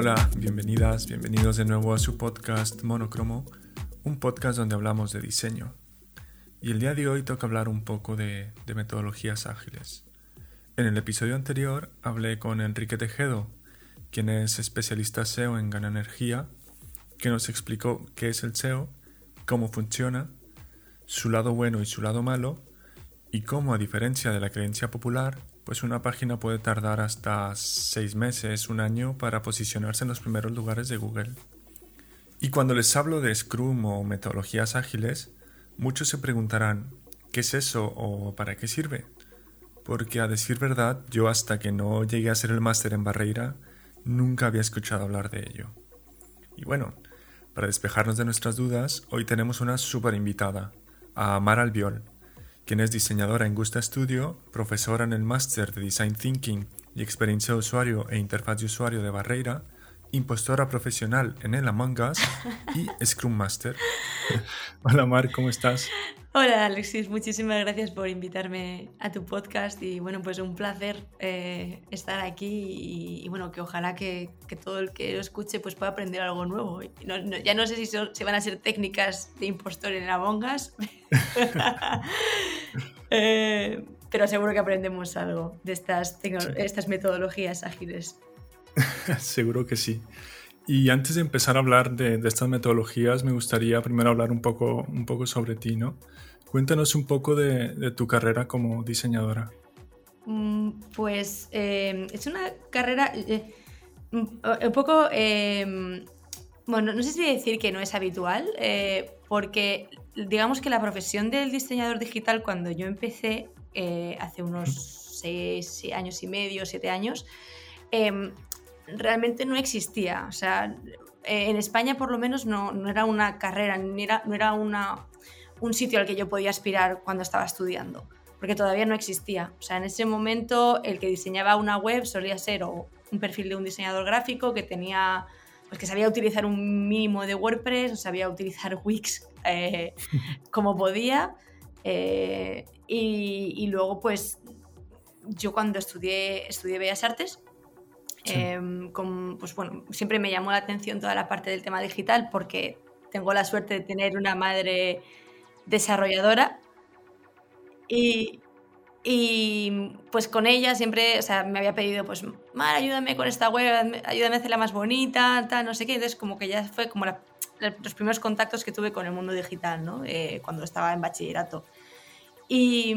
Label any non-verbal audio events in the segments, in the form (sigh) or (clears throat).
Hola, bienvenidas, bienvenidos de nuevo a su podcast Monocromo, un podcast donde hablamos de diseño. Y el día de hoy toca hablar un poco de, metodologías ágiles. En el episodio anterior hablé con Enrique Tejedo, quien es especialista SEO en Gana Energía, que nos explicó qué es el SEO, cómo funciona, su lado bueno y su lado malo, y cómo, a diferencia de la creencia popular, pues una página puede tardar hasta seis meses, un año para posicionarse en los primeros lugares de Google. Y cuando les hablo de Scrum o metodologías ágiles, muchos se preguntarán, ¿qué es eso o para qué sirve? Porque a decir verdad, yo hasta que no llegué a ser el máster en Barreira, nunca había escuchado hablar de ello. Y bueno, para despejarnos de nuestras dudas, hoy tenemos una súper invitada, a Mar Albiol quien es diseñadora en Gusta Studio, profesora en el Máster de Design Thinking y Experiencia de Usuario e Interfaz de Usuario de Barreira, impostora profesional en el Among Us y Scrum Master. (laughs) Hola Mar, ¿cómo estás? Hola Alexis, muchísimas gracias por invitarme a tu podcast y bueno, pues un placer eh, estar aquí y, bueno, que ojalá que, que, todo el que lo escuche pues pueda aprender algo nuevo. ya no sé si, si, van a ser técnicas de impostor en Among Us, (laughs) eh, pero seguro que aprendemos algo de estas, estas metodologías ágiles. (laughs) seguro que sí. Y antes de empezar a hablar de, de, estas metodologías, me gustaría primero hablar un poco, un poco sobre ti, ¿no? Cuéntanos un poco de, de tu carrera como diseñadora. Mm, pues eh, es una carrera eh, mm, un poco, eh, bueno, no sé si decir que no es habitual, porque digamos que la profesión del diseñador digital cuando yo empecé hace unos seis años y medio, siete años, em, realmente no existía. O sea, en España por lo menos no, no era una carrera, ni era, no era una, un sitio al que yo podía aspirar cuando estaba estudiando, porque todavía no existía. O sea, en ese momento el que diseñaba una web solía ser o un perfil de un diseñador gráfico que tenía, pues que sabía utilizar un mínimo de WordPress, o sabía utilizar (laughs) Wix eh, (laughs) como podía. Eh, y, luego, pues, yo cuando estudié, estudié Bellas Artes, em, pues bueno, siempre me llamó la atención toda la parte del tema digital porque tengo la suerte de tener una madre desarrolladora y, y pues con ella siempre, o sea, me había pedido, pues, Mar, ayúdame con esta web, ayúdame a hacerla más bonita, tal, no sé qué. Entonces, como que ya fue como los primeros contactos que tuve con el mundo digital, ¿no? Eh, cuando estaba en bachillerato. Y,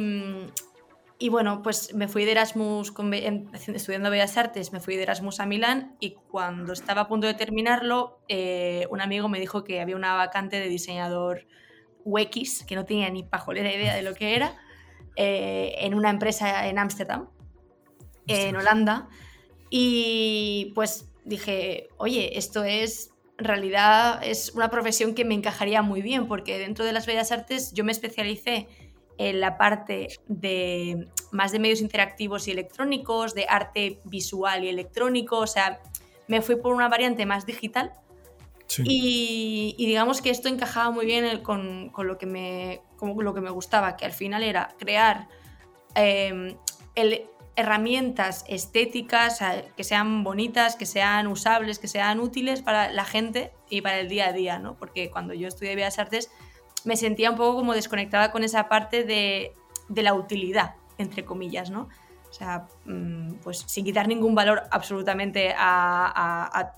y, bueno, pues me fui de Erasmus, con, estudiando Bellas Artes, me fui de Erasmus a Milán y cuando estaba a punto de terminarlo, eh, un amigo me dijo que había una vacante de diseñador UX, que no tenía ni pajolera idea de lo que era, eh, en una empresa en Ámsterdam, en Holanda. Y pues dije, oye, esto es, en realidad, es una profesión que me encajaría muy bien, porque dentro de las bellas artes yo me especialicé en la parte de más de medios interactivos y electrónicos, de arte visual y electrónico, o sea, me fui por una variante más digital y, digamos que esto encajaba muy bien con, lo que me, lo que me gustaba, que al final era crear em, herramientas estéticas que sean bonitas, que sean usables, que sean útiles para la gente y para el día a día, ¿no? Porque cuando yo estudié Bellas Artes me sentía un poco como desconectada con esa parte de, de la utilidad, entre comillas, ¿no? O sea, mm, pues sin quitar ningún valor absolutamente al,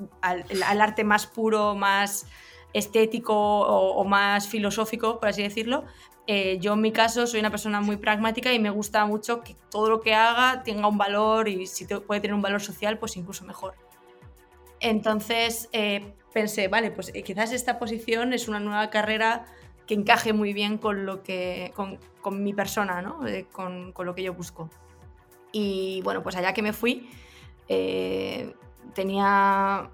arte más puro, más estético o, más filosófico, por así decirlo. Eh, yo en mi caso soy una persona muy pragmática y me gusta mucho que todo lo que haga tenga un valor y si puede tener un valor social, pues incluso mejor. Entonces eh, pensé, vale, pues eh, quizás esta posición es una nueva carrera que encaje muy bien con, lo que, con, mi persona, ¿no? con, con lo que yo busco. Y bueno, pues allá que me fui, eh, tenía.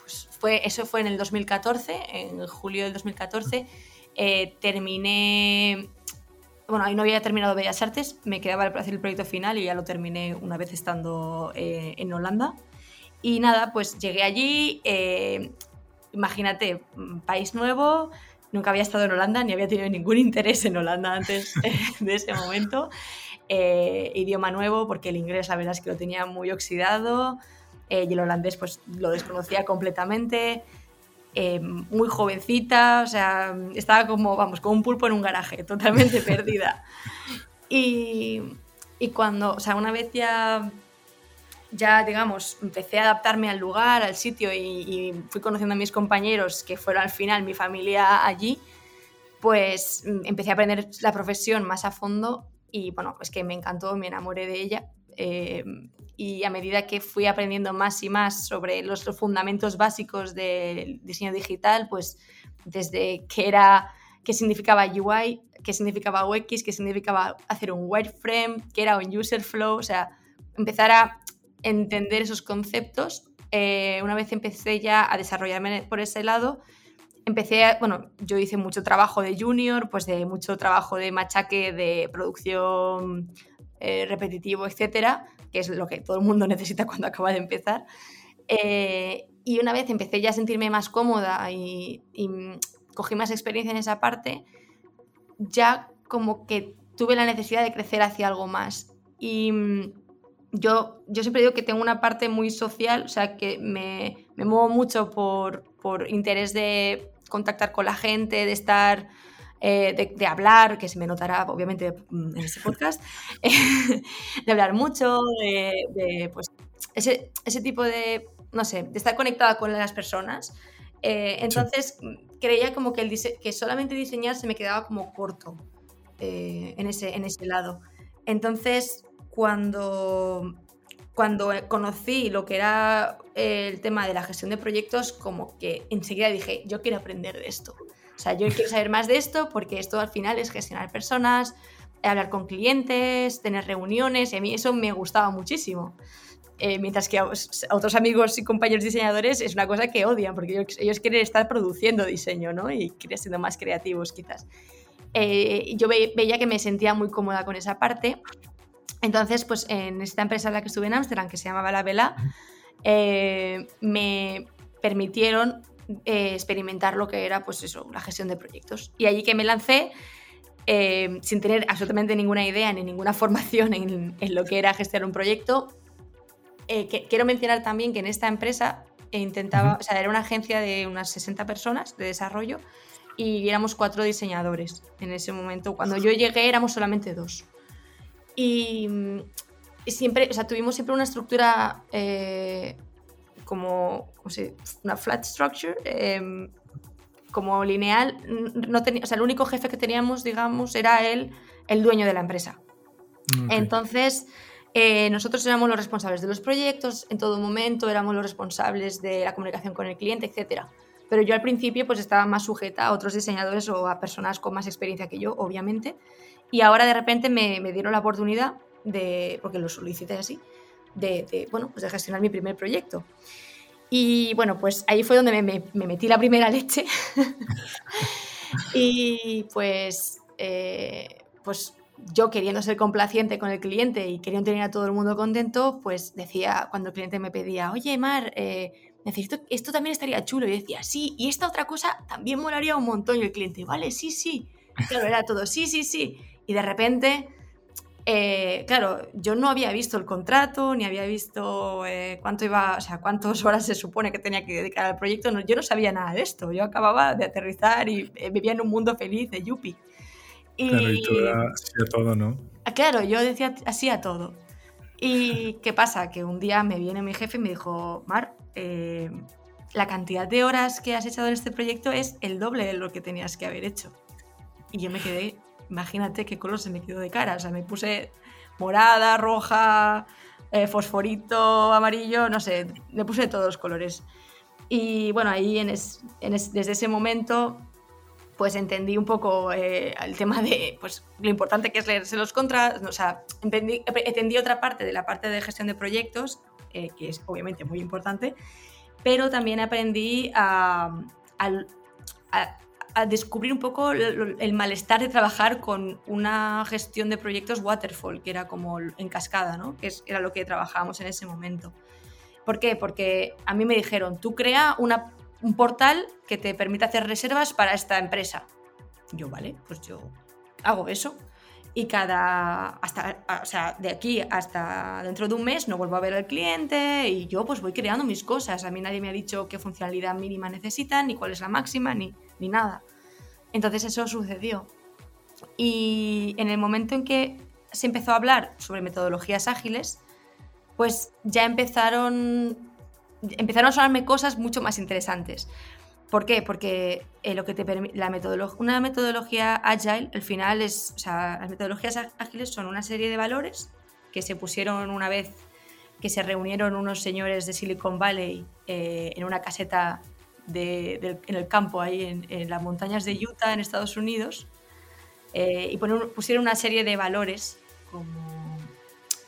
Pues fue, eso fue en el 2014, en julio del 2014. Eh, terminé. Bueno, ahí no había terminado Bellas Artes, me quedaba para hacer el proyecto final y ya lo terminé una vez estando eh, en Holanda. Y nada, pues llegué allí, imagínate, país nuevo, nunca había estado en Holanda ni había tenido ningún (laughs) interés en Holanda antes de ese momento. Eh, idioma nuevo, porque el inglés la verdad es que lo tenía muy oxidado. y el holandés pues lo desconocía completamente. muy jovencita, o sea, estaba como, vamos, como un pulpo en un garaje, (laughs) totalmente perdida. Y, y cuando, o sea, una vez ya ya, digamos, empecé a adaptarme al lugar, al sitio y, fui conociendo a mis compañeros, que fueron al final mi familia allí, pues mm, empecé a aprender la profesión más a fondo y bueno, es que me encantó, me enamoré de ella. Eh, y a medida que fui aprendiendo más y más sobre los, fundamentos básicos del diseño digital, pues desde qué era, qué significaba UI, qué significaba UX, qué significaba hacer un wireframe, qué era un user flow, o sea, empezar a entender esos conceptos. Eh, una vez empecé ya a desarrollarme por ese lado, empecé, bueno, yo hice mucho trabajo de junior, pues de mucho trabajo de machaque, de producción eh, repetitivo, etcétera, que es lo que todo el mundo (laughs) necesita cuando acaba de empezar. Eh, y una vez empecé ya a sentirme más cómoda y, y cogí más experiencia en esa parte, ya como que tuve la necesidad de crecer hacia algo más. Y yo, yo siempre digo que tengo una parte muy social, o sea, que me, me muevo mucho por, por, interés de contactar con la gente, de estar, eh, de, hablar, que se me notará obviamente en ese podcast, (laughs) de hablar mucho, de, pues, ese, ese, tipo de, no sé, de estar conectada con las personas. Eh, entonces creía como que, el que solamente diseñar se me quedaba como corto eh, en, ese, en ese lado. Entonces cuando, cuando conocí lo que era el tema de la gestión de proyectos, como que enseguida dije, yo quiero aprender de esto. O sea, yo quiero saber más de esto porque esto al final es gestionar personas, hablar con clientes, tener reuniones, y a mí eso me gustaba muchísimo. Eh, mientras que a, otros amigos y compañeros diseñadores es una cosa que odian, porque ellos, quieren estar produciendo diseño, ¿no? Y siendo más creativos, quizás. Eh, yo veía que me sentía muy cómoda con esa parte entonces, pues en esta empresa en la que estuve en Ámsterdam, que se llamaba La Vela, eh, me permitieron eh, experimentar lo que era, pues eso, la gestión de proyectos. Y allí que me lancé, eh, sin tener absolutamente ninguna idea ni ninguna (laughs) formación en, lo que era gestionar un proyecto. Que, quiero mencionar también que en esta empresa intentaba, o sea, era una agencia de unas 60 personas de desarrollo y éramos cuatro diseñadores en ese momento. Cuando yo llegué éramos solamente dos. Y, siempre, o sea, tuvimos siempre una estructura eh, como, una flat structure, em, como lineal. No o sea, el único jefe que teníamos, digamos, era él, el dueño de la empresa. Entonces, eh, nosotros éramos los responsables de los proyectos, en todo momento éramos los responsables de la comunicación con el cliente, etc. Pero yo al principio pues estaba más sujeta a otros diseñadores o a personas con más experiencia que yo, obviamente. Y ahora de repente me, me dieron la oportunidad de, porque lo solicité así, de, bueno, pues de gestionar mi primer proyecto. Y bueno, pues ahí fue donde me, me, metí la primera leche. (laughs) y pues, eh, pues yo queriendo ser complaciente con el cliente y queriendo tener a todo el mundo contento, pues decía, cuando el cliente me pedía, oye, Mar, eh, necesito, esto también estaría chulo. Y decía, sí, y esta otra cosa también molaría un montón. Y el cliente, vale, sí, sí. Claro, era todo, sí, sí, sí. Y de repente, eh, claro, yo no había visto el contrato, ni había visto eh, cuánto iba, o sea, cuántas horas se supone que tenía que dedicar al proyecto. yo no sabía nada de esto. Yo acababa de aterrizar y eh, vivía en un mundo feliz de Yuppie. Y, claro, y tú así a todo, ¿no? Ah, claro, yo decía así a todo. ¿Y (laughs) qué pasa? Que un día me viene mi jefe y me dijo, Mar, la cantidad de horas que has echado en este proyecto es el doble de lo que tenías que haber hecho. Y yo me quedé imagínate qué color se me quedó de cara. O sea, me puse morada, roja, eh, fosforito, amarillo, no sé, me puse todos los colores. Y bueno, ahí en desde ese momento pues entendí un poco eh, el tema de pues, lo importante que es leerse los contras, o sea, entendí, otra parte de la parte de gestión de proyectos, eh, que es obviamente muy importante, pero también aprendí a descubrir un poco el, malestar de trabajar con una gestión de proyectos waterfall, que era como en cascada, ¿no? que era lo que trabajábamos en ese momento. ¿Por qué? Porque a mí me dijeron, tú crea un portal que te permita hacer reservas para esta empresa. Yo, vale, pues yo hago eso. y cada, hasta, o sea, de aquí hasta dentro de un mes no vuelvo a ver al cliente y yo pues voy creando mis cosas. A mí nadie me ha dicho qué funcionalidad mínima necesitan, ni cuál es la máxima, ni, ni nada. Entonces eso sucedió. Y en el momento en que se empezó a hablar sobre metodologías ágiles, pues ya empezaron, empezaron a sonarme cosas mucho más interesantes. ¿Por qué? Porque eh, lo que te la una metodología agile, al final es, o sea, las metodologías ágiles son una serie de valores que se pusieron una vez que se reunieron unos señores de Silicon Valley eh, en una caseta en el campo, ahí en, las montañas de Utah, en Estados Unidos, eh, y pusieron una serie de valores como,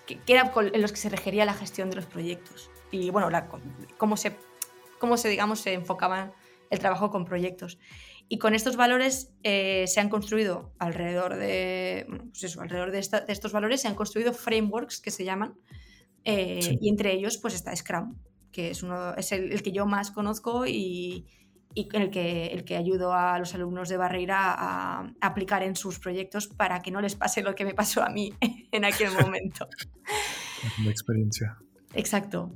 que, eran en los que se regería la gestión de los proyectos. Y bueno, cómo, se, cómo se, digamos, se enfocaban el trabajo con proyectos. Y con estos valores eh, se han construido alrededor de, pues eso, alrededor de, estos valores se han construido frameworks que se llaman, eh, y entre ellos pues está Scrum, que es, uno, es el, que yo más conozco y, y el, que, el que ayudo a los alumnos de Barreira a, aplicar en sus proyectos para que no les pase lo que me pasó a mí (laughs) en aquel momento. (laughs) Una experiencia. Exacto.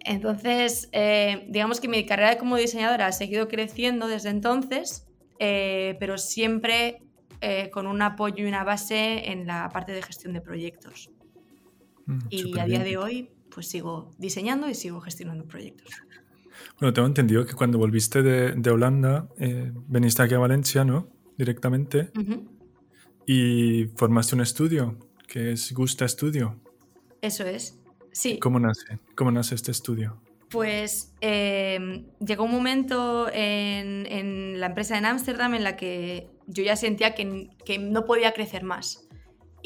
Entonces, eh, digamos que mi carrera como diseñadora ha seguido creciendo desde entonces, eh, pero siempre eh, con un apoyo y una base en la parte de gestión de proyectos. Mm, y a día de hoy, pues sigo diseñando y sigo gestionando proyectos. Bueno, tengo entendido que cuando volviste de, Holanda, veniste aquí a Valencia, ¿no? Directamente. Y formaste un estudio, que es Gusta Studio. Eso es. Sí. ¿Cómo nace? ¿Cómo nace este estudio? Pues em, llegó un momento en, la empresa en Ámsterdam en la que yo ya sentía que, no podía crecer más.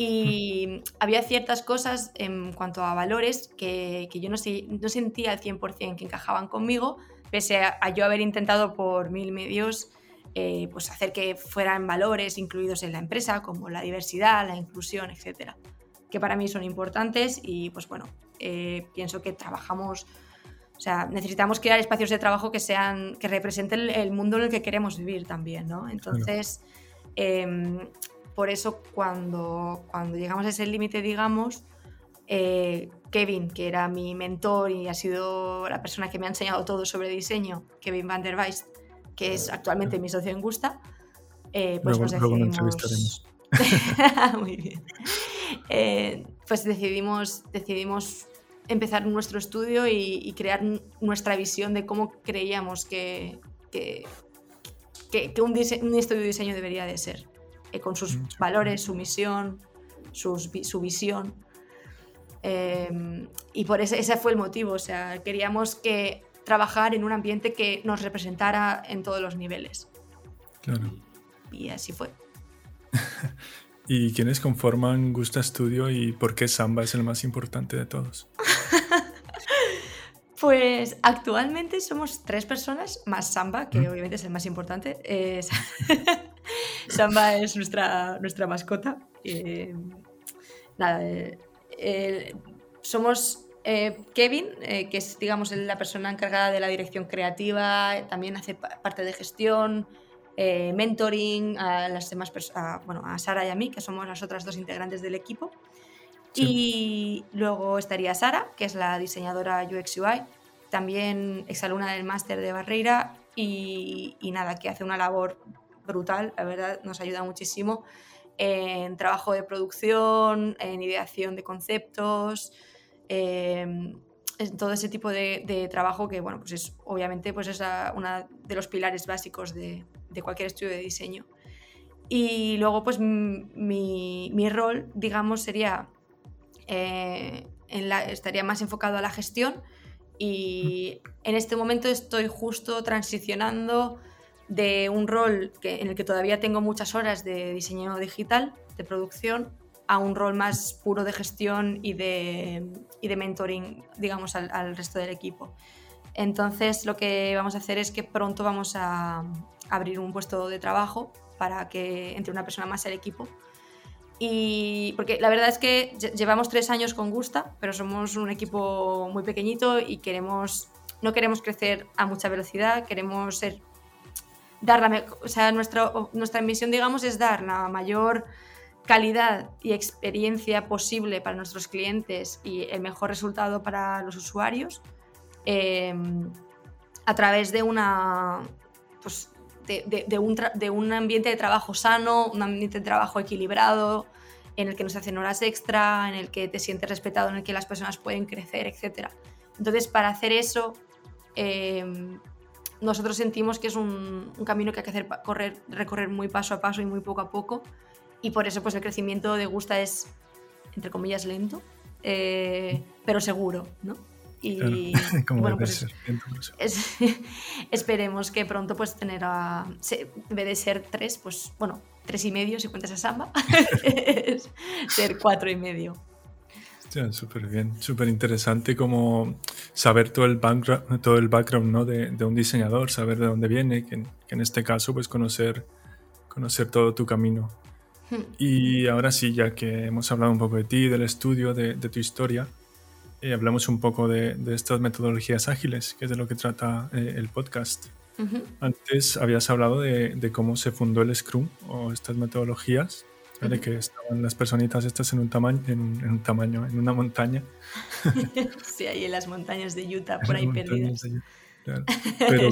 Y (laughs) había ciertas cosas en cuanto a valores que, yo no, no, sentía al 100% que encajaban conmigo, pese a, yo haber intentado por mil medios eh, pues hacer que fueran valores incluidos en la empresa, como la diversidad, la inclusión, etcétera, que para mí son importantes y pues bueno, eh, pienso que trabajamos, o sea, necesitamos crear espacios de trabajo que sean, que representen el mundo en el que queremos vivir también, ¿no? Entonces, em, por eso cuando, cuando llegamos a ese límite, digamos, eh, Kevin, que era mi mentor y ha sido la persona que me ha enseñado todo sobre diseño, Kevin van der Weist, que es actualmente mi socio en Gusta, eh, pues nos decidimos... (laughs) Muy bien. pues decidimos, decidimos empezar nuestro estudio y, crear nuestra visión de cómo creíamos que, que, un, estudio de diseño debería de ser, eh, con sus valores, su misión, su visión. Em, y por ese, ese fue el motivo, o sea, queríamos que trabajar en un ambiente que nos representara en todos los niveles. Claro. Y así fue. (laughs) ¿Y quiénes conforman Gusta Studio y por qué Samba es el más importante de todos? (laughs) pues actualmente somos tres personas, más Samba, que obviamente es el más importante. (laughs) (laughs) Samba es nuestra, nuestra mascota. Eh, nada, eh, somos eh, Kevin, que es digamos la persona encargada de la dirección creativa, también hace parte de gestión, eh, mentoring a las demás personas, bueno, a Sara y a mí, que somos las otras dos integrantes del equipo. Y luego estaría Sara, que es la diseñadora UX UI, también exalumna del máster de Barreira y, nada, que hace una labor brutal, la verdad, nos ayuda muchísimo en trabajo de producción, en ideación de conceptos, em, en todo ese tipo de, trabajo que, bueno, pues es obviamente pues es uno de los pilares básicos de, de cualquier estudio de diseño. Y luego, pues mi, mi rol, digamos, sería, eh, en la, estaría más enfocado a la gestión y en este momento estoy justo transicionando de un rol que, en el que todavía tengo muchas horas de diseño digital, de producción, a un rol más puro de gestión y de, y de mentoring, digamos, al, al, resto del equipo. Entonces, lo que vamos a hacer es que pronto vamos a, abrir un puesto de trabajo para que entre una persona más al equipo. Y porque la verdad es que llevamos tres años con Gusta, pero somos un equipo muy pequeñito y queremos, no queremos crecer a mucha velocidad, queremos ser, dar la, o sea, nuestra, nuestra misión, digamos, es dar la mayor calidad y experiencia posible para nuestros clientes y el mejor resultado para los usuarios em, a través de una pues, de, un de, un ambiente de trabajo sano, un ambiente de trabajo equilibrado, en el que no se hacen horas extra, en el que te sientes respetado, en el que las personas pueden crecer, etc. Entonces, para hacer eso, em, nosotros sentimos que es un, camino que hay que hacer correr, recorrer muy paso a paso y muy poco a poco. Y por eso pues, el crecimiento de Gusta es, entre comillas, lento, eh, pero seguro, ¿no? Y, (laughs) bueno, pues (laughs) esperemos que pronto pues tener a, en vez de ser tres, pues bueno, tres y medio si cuentas a Samba, (laughs) ser cuatro y medio. Súper bien, súper interesante como saber todo el background, todo el background ¿no? de, de, un diseñador, saber de dónde viene, que en, este caso pues conocer, conocer todo tu camino. Hmm. Y ahora sí, ya que hemos hablado un poco de ti, del estudio, de, de tu historia, eh, hablamos un poco de, de, estas metodologías ágiles, que es de lo que trata eh, el podcast. Antes habías hablado de, de, cómo se fundó el Scrum o estas metodologías de que estaban las personitas estas en un, tamaño, en, un, tamaño, en una montaña. (laughs) sí, ahí en las montañas de Utah, por ahí perdidas. (laughs) Pero,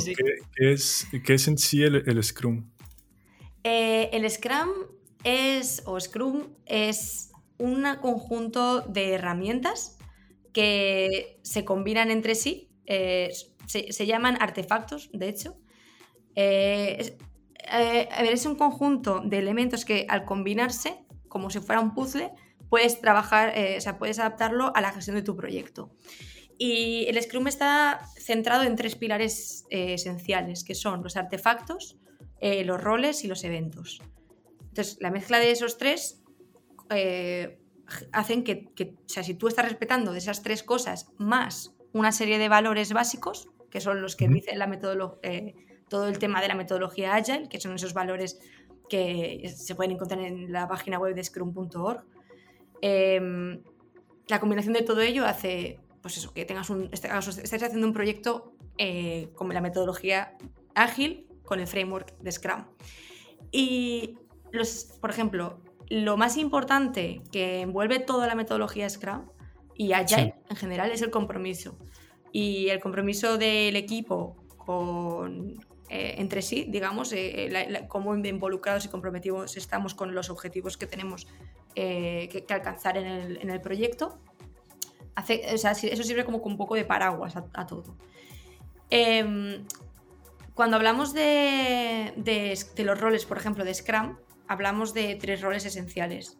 ¿qué, es, ¿qué, es, en sí el, Scrum? Eh, el Scrum es, o Scrum, es un conjunto de herramientas que se combinan entre sí, eh, se, se, llaman artefactos, de hecho. Eh, eh, a ver, es un conjunto de elementos que al combinarse, como si fuera un puzzle, puedes trabajar, eh, o sea, puedes adaptarlo a la gestión de tu proyecto. Y el Scrum está centrado en tres pilares eh, esenciales, que son los artefactos, los roles y los eventos. Entonces, la mezcla de esos tres hacen que, o sea, si tú estás respetando de esas tres cosas más una serie de valores básicos, que son los que dice la metodología todo el tema de la metodología Agile, que son esos valores que se pueden encontrar en la página web de scrum.org. Em, la combinación de todo ello hace pues eso, que tengas un, este estés haciendo un proyecto eh, con la metodología ágil con el framework de Scrum. Y, los, por ejemplo, lo más importante que envuelve toda la metodología Scrum y Agile en general es el compromiso. Y el compromiso del equipo con, eh, entre sí, digamos, eh, eh, cómo involucrados y comprometidos estamos con los objetivos que tenemos que, alcanzar en el, proyecto. eso sirve como un poco de paraguas a, todo. Em, cuando hablamos de, los roles, por ejemplo, de Scrum, hablamos de tres roles esenciales.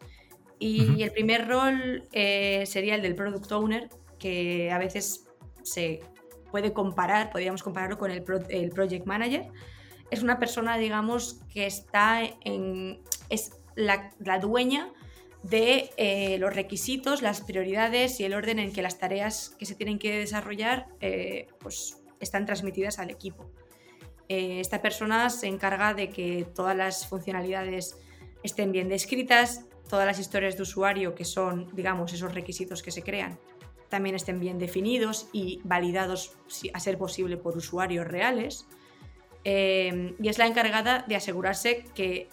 Y, el primer rol sería el del Product Owner, que a veces se puede comparar, podríamos compararlo con el, el Project Manager. Es una persona, digamos, que está en. es la, dueña de eh, los requisitos, las prioridades y el orden en que las tareas que se tienen que desarrollar eh, pues están transmitidas al equipo. Eh, esta persona se encarga de que todas las funcionalidades estén bien descritas, todas las historias de usuario que son, digamos, esos requisitos que se crean, también estén bien definidos y validados, a ser posible, por usuarios reales. Eh, y es la encargada de asegurarse que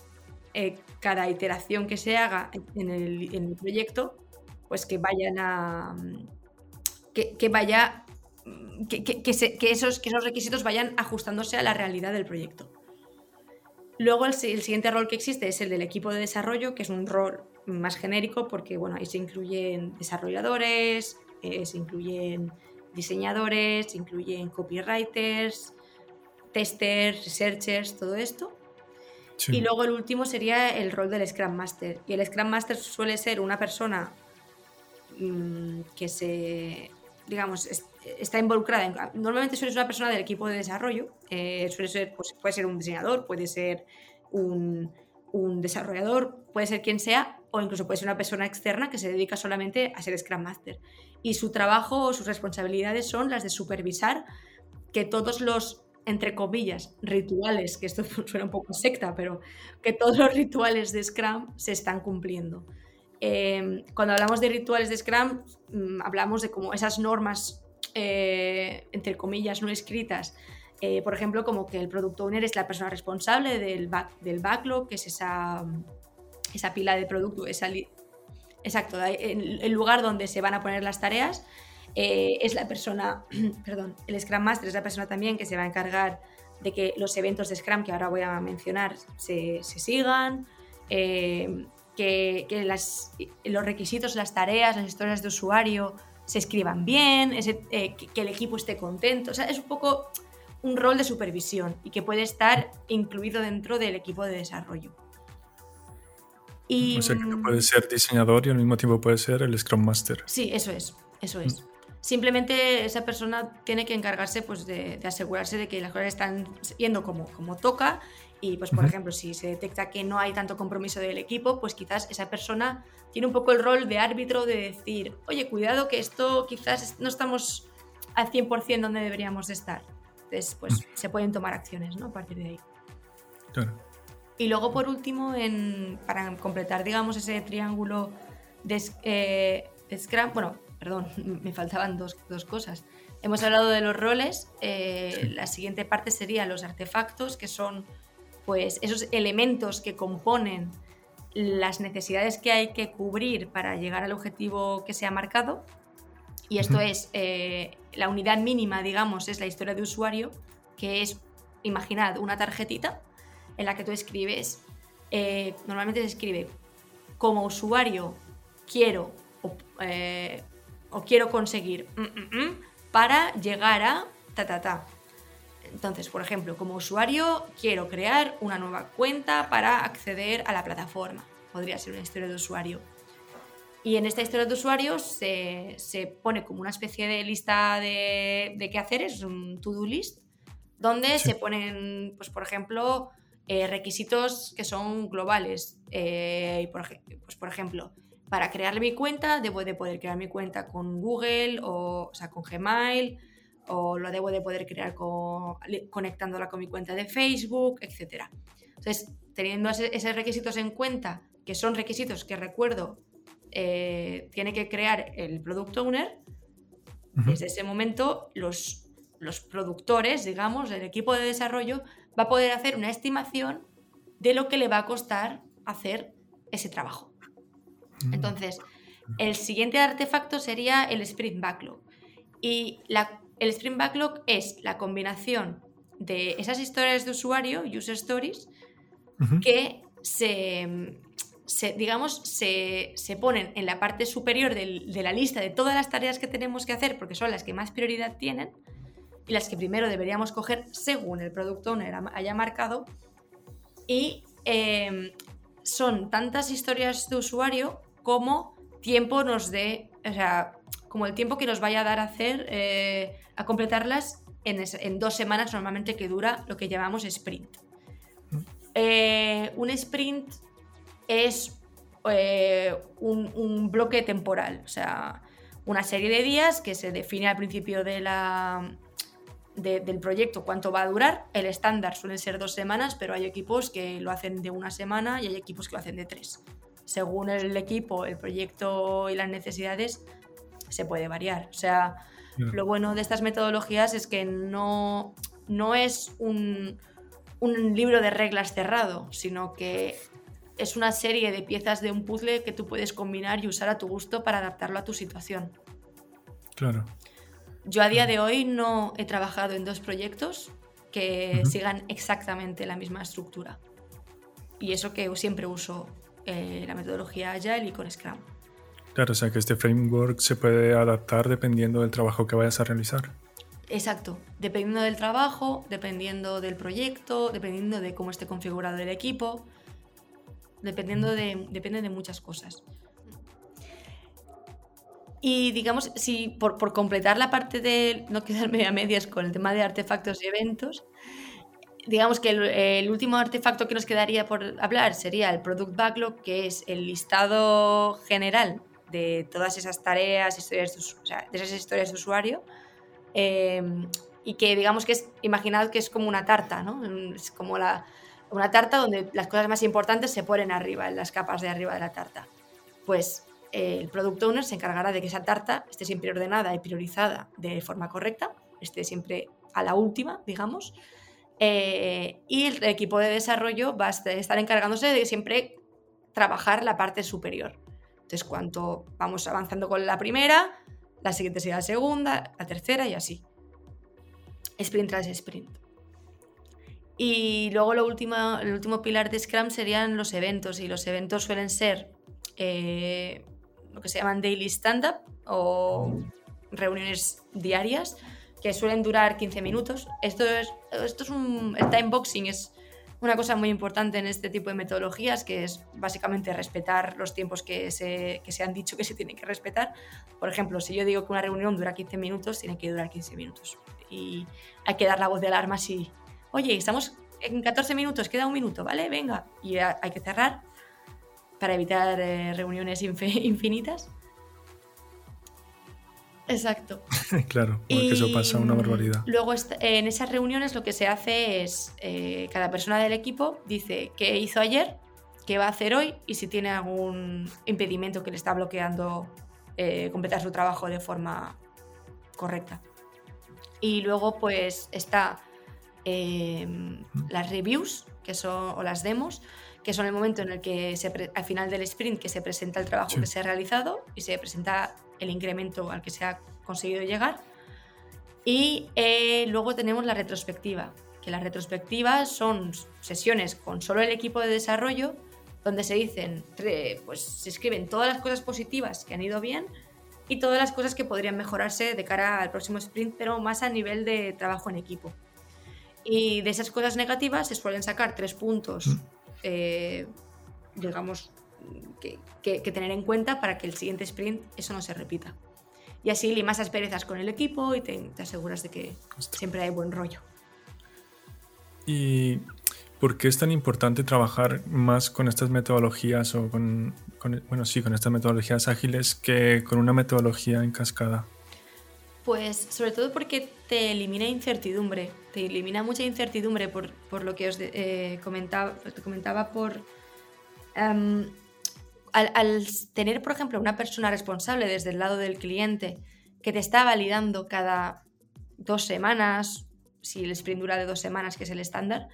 eh, cada iteración que se haga en el, proyecto, pues que vayan que, vaya. Que, esos, que esos requisitos vayan ajustándose a la realidad del proyecto. Luego el, el, siguiente rol que existe es el del equipo de desarrollo, que es un rol más genérico porque bueno, ahí se incluyen desarrolladores, eh, se incluyen diseñadores, se incluyen copywriters, testers, researchers, todo esto. Y luego el último sería el rol del Scrum Master. Y el Scrum Master suele ser una persona mm, que se, digamos, está involucrada. normalmente suele ser una persona del equipo de desarrollo. Eh, suele ser, pues, puede ser un diseñador, puede ser un, un desarrollador, puede ser quien sea, o incluso puede ser una persona externa que se dedica solamente a ser Scrum Master. Y su trabajo o sus responsabilidades son las de supervisar que todos los, entre comillas, rituales, que esto (laughs) suena un poco secta, pero que todos los rituales de Scrum se están cumpliendo. Em, cuando hablamos de rituales de Scrum, mm, hablamos de como esas normas, eh, entre comillas, no escritas, eh, por ejemplo, como que el Product Owner es la persona responsable del, del backlog, que es esa esa pila de producto, esa exacto, el lugar donde se van a poner las tareas, eh, es la persona, (clears throat) perdón, el Scrum Master es la persona también que se va a encargar de que los eventos de Scrum que ahora voy a mencionar se, sigan, eh, que, los requisitos, las tareas, las historias de usuario se escriban bien, eh, que, el equipo esté contento. O sea, es un poco un rol de supervisión y que puede estar incluido dentro del equipo de desarrollo. Y, o sea, que puede ser diseñador y al mismo tiempo puede ser el Scrum Master. Sí, eso es, eso es. Mm. Simplemente esa persona tiene que encargarse pues, de, asegurarse de que las cosas están yendo como, como toca y, pues, por ejemplo, si se detecta que no hay tanto compromiso del equipo, pues quizás esa persona tiene un poco el rol de árbitro de decir, oye, cuidado que esto quizás no estamos al 100% donde deberíamos de estar. Entonces, pues se pueden tomar acciones, ¿no? A partir de ahí. Claro. Y luego, por último, en, para completar, digamos, ese triángulo de eh, Scrum, bueno, perdón, (laughs) me faltaban dos, cosas. Hemos hablado de los roles, eh, la siguiente parte sería los artefactos, que son pues esos elementos que componen las necesidades que hay que cubrir para llegar al objetivo que se ha marcado. Y esto es eh, la unidad mínima, digamos, es la historia de usuario, que es, imaginad, una tarjetita en la que tú escribes, eh, normalmente se escribe como usuario quiero o, eh, quiero conseguir mm, mm, mm, para llegar a ta ta ta. Entonces, por ejemplo, como usuario quiero crear una nueva cuenta para acceder a la plataforma. Podría ser una historia de usuario. Y en esta historia de usuario se, pone como una especie de lista de, de qué hacer, es un to-do list, donde se ponen, pues por ejemplo, eh, requisitos que son globales. Eh, por, pues por ejemplo, para crear mi cuenta debo de poder crear mi cuenta con Google o, o sea, con Gmail o lo debo de poder crear con, conectándola con mi cuenta de Facebook, etc. Entonces, teniendo esos requisitos en cuenta, que son requisitos que recuerdo, eh, tiene que crear el Product Owner, desde ese momento los, los productores, digamos, el equipo de desarrollo, va a poder hacer una estimación de lo que le va a costar hacer ese trabajo. Mm. Entonces, el siguiente artefacto sería el Sprint Backlog. Y la el Sprint Backlog es la combinación de esas historias de usuario, user stories, que se, digamos, se, ponen en la parte superior de la lista de todas las tareas que tenemos que hacer, porque son las que más prioridad tienen y las que primero deberíamos coger según el producto owner haya marcado. Y em, son tantas historias de usuario como tiempo nos dé, o sea, como el tiempo que nos vaya a dar a hacer, eh, a completarlas en, dos semanas normalmente que dura lo que llamamos sprint. Eh, un sprint es eh, un, bloque temporal, o sea, una serie de días que se define al principio de la, del proyecto cuánto va a durar. El estándar suele ser dos semanas, pero hay equipos que lo hacen de una semana y hay equipos que lo hacen de tres. Según el equipo, el proyecto y las necesidades, se puede variar. O sea, lo bueno de estas metodologías es que no, no es un, libro de reglas cerrado, sino que es una serie de piezas de un puzzle que tú puedes combinar y usar a tu gusto para adaptarlo a tu situación. Claro. Yo a día de hoy no he trabajado en dos proyectos que sigan exactamente la misma estructura. Y eso que siempre uso eh, la metodología Agile y con Scrum. Claro, o sea que este framework se puede adaptar dependiendo del trabajo que vayas a realizar. Exacto, dependiendo del trabajo, dependiendo del proyecto, dependiendo de cómo esté configurado el equipo, dependiendo de, depende de muchas cosas. Y digamos, si por, completar la parte de no quedarme a medias con el tema de artefactos y eventos, digamos que el, último artefacto que nos quedaría por hablar sería el Product Backlog, que es el listado general de todas esas tareas, historias de, esas historias de usuario. Em, y que digamos que es, imaginad que es como una tarta, ¿no? Es como la, una tarta donde las cosas más importantes se ponen arriba, en las capas de arriba de la tarta. Pues eh, el Product Owner se encargará de que esa tarta esté siempre ordenada y priorizada de forma correcta, esté siempre a la última, digamos. Eh, y el equipo de desarrollo va a estar encargándose de siempre trabajar la parte superior. Entonces, cuanto vamos avanzando con la primera, la siguiente será la segunda, la tercera y así. Sprint tras sprint. Y luego lo último, el último pilar de Scrum serían los eventos. Y los eventos suelen ser eh, lo que se llaman daily stand-up o reuniones diarias que suelen durar 15 minutos. Esto es, esto es un. El time boxing es una cosa muy importante en este tipo de metodologías, que es básicamente respetar los tiempos que se, que se han dicho que se tienen que respetar. Por ejemplo, si yo digo que una reunión dura 15 minutos, tiene que durar 15 minutos. Y hay que dar la voz de alarma si, oye, estamos en 14 minutos, queda un minuto, ¿vale? Venga. Y hay que cerrar para evitar eh, reuniones (laughs) infinitas. Exacto. (laughs) claro, porque eso pasa una barbaridad. Luego en esas reuniones lo que se hace es, eh, cada persona del equipo dice qué hizo ayer, qué va a hacer hoy y si tiene algún impedimento que le está bloqueando eh, completar su trabajo de forma correcta. Y luego pues está las reviews, que son, o las demos, que son el momento en el que se al final del sprint que se presenta el trabajo que se ha realizado y se presenta el incremento al que se ha conseguido llegar. Y eh, luego tenemos la retrospectiva, que las retrospectivas son sesiones con solo el equipo de desarrollo, donde se dicen, pues se escriben todas las cosas positivas que han ido bien y todas las cosas que podrían mejorarse de cara al próximo sprint, pero más a nivel de trabajo en equipo. Y de esas cosas negativas se suelen sacar tres puntos, mm. Eh, digamos, que, tener en cuenta para que el siguiente sprint eso no se repita. Y así limas asperezas con el equipo y te, aseguras de que siempre hay buen rollo. ¿Y por qué es tan importante trabajar más con estas metodologías o con, bueno, sí, con estas metodologías ágiles que con una metodología en cascada? Pues sobre todo porque te elimina incertidumbre, elimina mucha incertidumbre por, por lo que os eh, comentaba, comentaba por... Em, al, tener, por ejemplo, una persona responsable desde el lado del cliente que te está validando cada dos semanas, si el sprint dura de dos semanas, que es el estándar,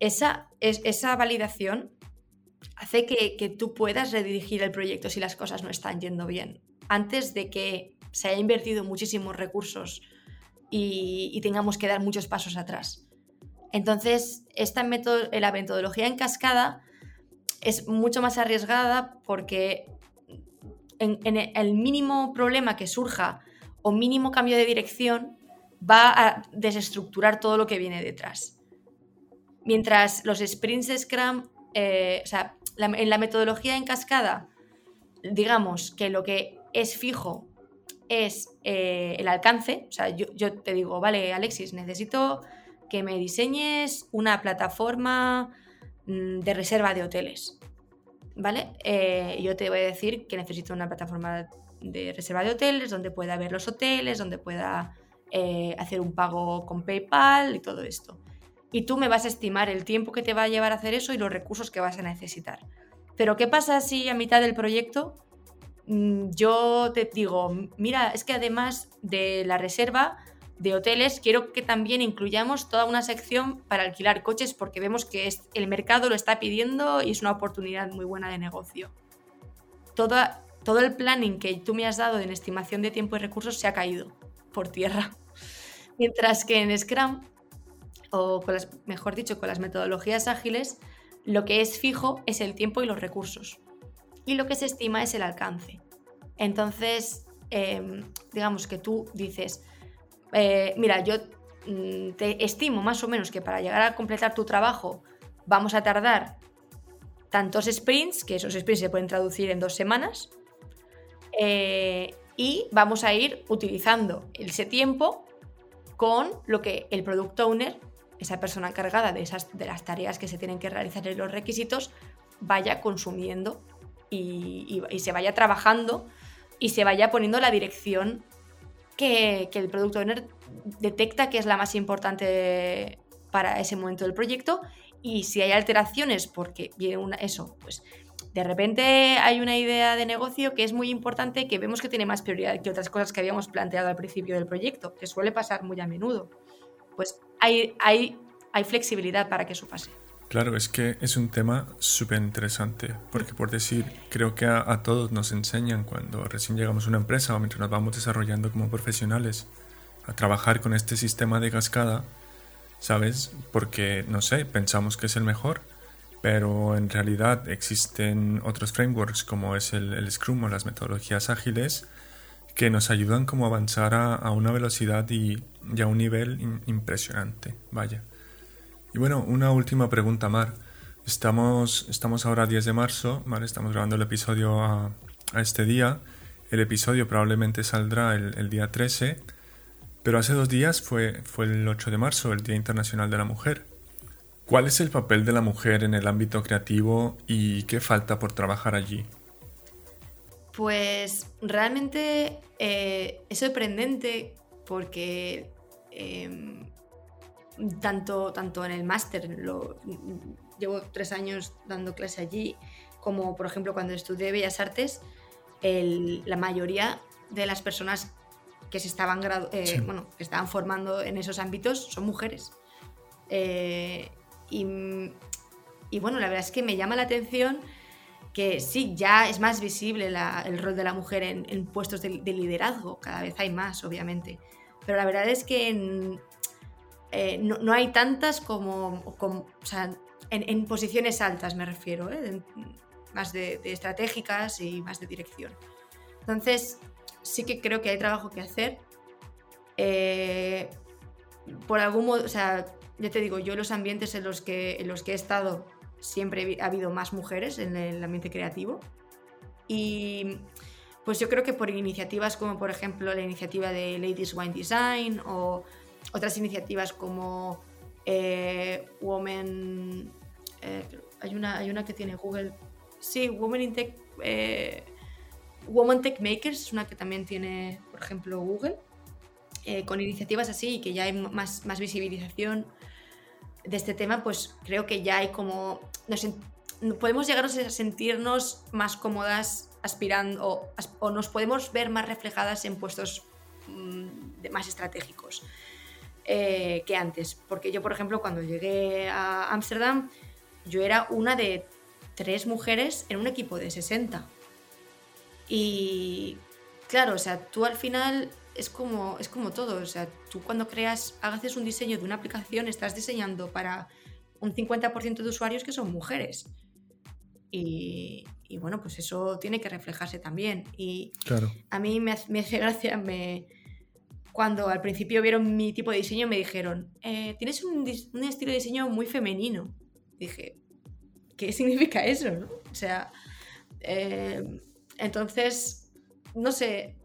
esa, esa validación hace que, tú puedas redirigir el proyecto si las cosas no están yendo bien. Antes de que se haya invertido muchísimos recursos y, tengamos que dar muchos pasos atrás. Entonces, esta la metodología en cascada es mucho más arriesgada porque en, el mínimo problema que surja o mínimo cambio de dirección va a desestructurar todo lo que viene detrás. Mientras los sprints Scrum, eh, o sea, en la metodología en cascada, digamos que lo que es fijo es eh, el alcance. O sea, yo, te digo, vale, Alexis, necesito que me diseñes una plataforma Mm, de reserva de hoteles. ¿Vale? Eh, yo te voy a decir que necesito una plataforma de reserva de hoteles donde pueda ver los hoteles, donde pueda eh, hacer un pago con PayPal y todo esto. Y tú me vas a estimar el tiempo que te va a llevar a hacer eso y los recursos que vas a necesitar. Pero ¿qué pasa si a mitad del proyecto yo te digo, mira, es que además de la reserva de hoteles, quiero que también incluyamos toda una sección para alquilar coches porque vemos que el mercado lo está pidiendo y es una oportunidad muy buena de negocio. Todo el planning que tú me has dado en estimación de tiempo y recursos se ha caído por tierra. (laughs) Mientras que en Scrum, o con las, mejor dicho, con las metodologías ágiles, lo que es fijo es el tiempo y los recursos. Y lo que se estima es el alcance. Entonces, em, digamos que tú dices, eh, mira, yo mm, te estimo más o menos que para llegar a completar tu trabajo vamos a tardar tantos sprints, que esos sprints se pueden traducir en dos semanas, eh, y vamos a ir utilizando ese tiempo con lo que el product owner, esa persona encargada de, esas, de las tareas que se tienen que realizar en los requisitos, vaya consumiendo y se vaya trabajando y se vaya poniendo la dirección que, el Product Owner detecta que es la más importante para ese momento del proyecto y si hay alteraciones porque viene una, eso, pues de repente hay una idea de negocio que es muy importante, que vemos que tiene más prioridad que otras cosas que habíamos planteado al principio del proyecto, que suele pasar muy a menudo. Pues hay, hay, hay flexibilidad para que eso pase. Claro, es que es un tema súper interesante, porque por decir, creo que a, todos nos enseñan cuando recién llegamos a una empresa o mientras nos vamos desarrollando como profesionales a trabajar con este sistema de cascada, ¿sabes? Porque, no sé, pensamos que es el mejor, pero en realidad existen otros frameworks como es el, Scrum o las metodologías ágiles que nos ayudan como a avanzar a, a una velocidad y, y, a un nivel impresionante, vaya. Y bueno, una última pregunta, Mar. Estamos, estamos ahora 10 de marzo, ¿vale? Estamos grabando el episodio a, este día. El episodio probablemente saldrá el, día 13, pero hace dos días fue, fue el 8 de marzo, el Día Internacional de la Mujer. ¿Cuál es el papel de la mujer en el ámbito creativo y qué falta por trabajar allí? Pues realmente eh, es sorprendente porque eh, tanto, tanto en el máster, llevo tres años dando clase allí, como por ejemplo cuando estudié Bellas Artes, el, la mayoría de las personas que se estaban, eh, sí. bueno, que estaban formando en esos ámbitos son mujeres. Eh, y, y, bueno, la verdad es que me llama la atención que sí, ya es más visible la, el rol de la mujer en, en puestos de, de, liderazgo, cada vez hay más, obviamente. Pero la verdad es que en, eh, no, hay tantas como, en, posiciones altas me refiero, ¿eh? más de, de, estratégicas y más de dirección. Entonces, sí que creo que hay trabajo que hacer. Eh, por algún modo, o sea, ya te digo, yo los ambientes en los que, en los que he estado siempre ha habido más mujeres en el ambiente creativo. Y pues yo creo que por iniciativas como por ejemplo la iniciativa de Ladies Wine Design o otras iniciativas como eh, Women... Eh, hay, una, hay una que tiene Google... Sí, Women in Tech... Eh, Women Tech Makers es una que también tiene, por ejemplo, Google. Eh, con iniciativas así y que ya hay más, más visibilización de este tema, pues creo que ya hay como... Nos, podemos llegar a sentirnos más cómodas aspirando o, nos podemos ver más reflejadas en puestos de, más estratégicos eh, que antes. Porque yo, por ejemplo, cuando llegué a Ámsterdam, yo era una de tres mujeres en un equipo de 60. Y claro, o sea, tú al final es como, es como todo. O sea, tú cuando creas, haces un diseño de una aplicación, estás diseñando para un 50% de usuarios que son mujeres. Y, y, bueno, pues eso tiene que reflejarse también. Y claro. a mí me, me hace gracia, me, cuando al principio vieron mi tipo de diseño, me dijeron, eh, tienes un, un, estilo de diseño muy femenino. Dije, ¿qué significa eso? O sea, eh, entonces, no sé,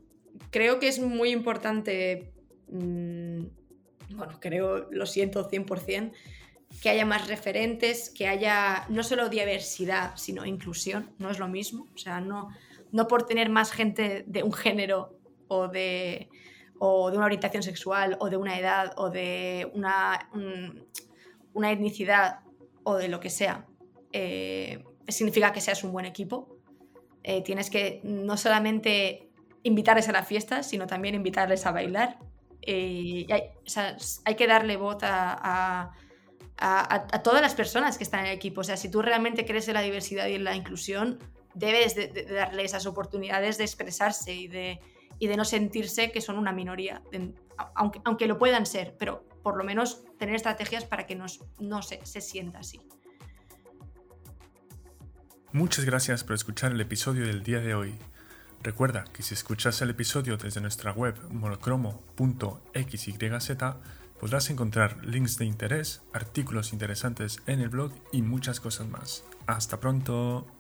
creo que es muy importante, mmm, bueno, creo, lo siento 100%, que haya más referentes, que haya no solo diversidad, sino inclusión, no es lo mismo, o sea, no, no por tener más gente de un género o de, o de una orientación sexual o de una edad o de una, un, una etnicidad o de lo que sea, eh, significa que seas un buen equipo. Eh, tienes que no solamente invitarles a la fiesta, sino también invitarles a bailar. Eh, hay, hay, que darle voz a, a, todas las personas que están en el equipo. O sea, si tú realmente crees en la diversidad y en la inclusión, debes de, de darle esas oportunidades de expresarse y de, y de no sentirse que son una minoría, aunque, aunque lo puedan ser, pero por lo menos tener estrategias para que nos, no se, se sienta así. Muchas gracias por escuchar el episodio del día de hoy. Recuerda que si escuchas el episodio desde nuestra web monocromo.xyz podrás encontrar links de interés, artículos interesantes en el blog y muchas cosas más. Hasta pronto.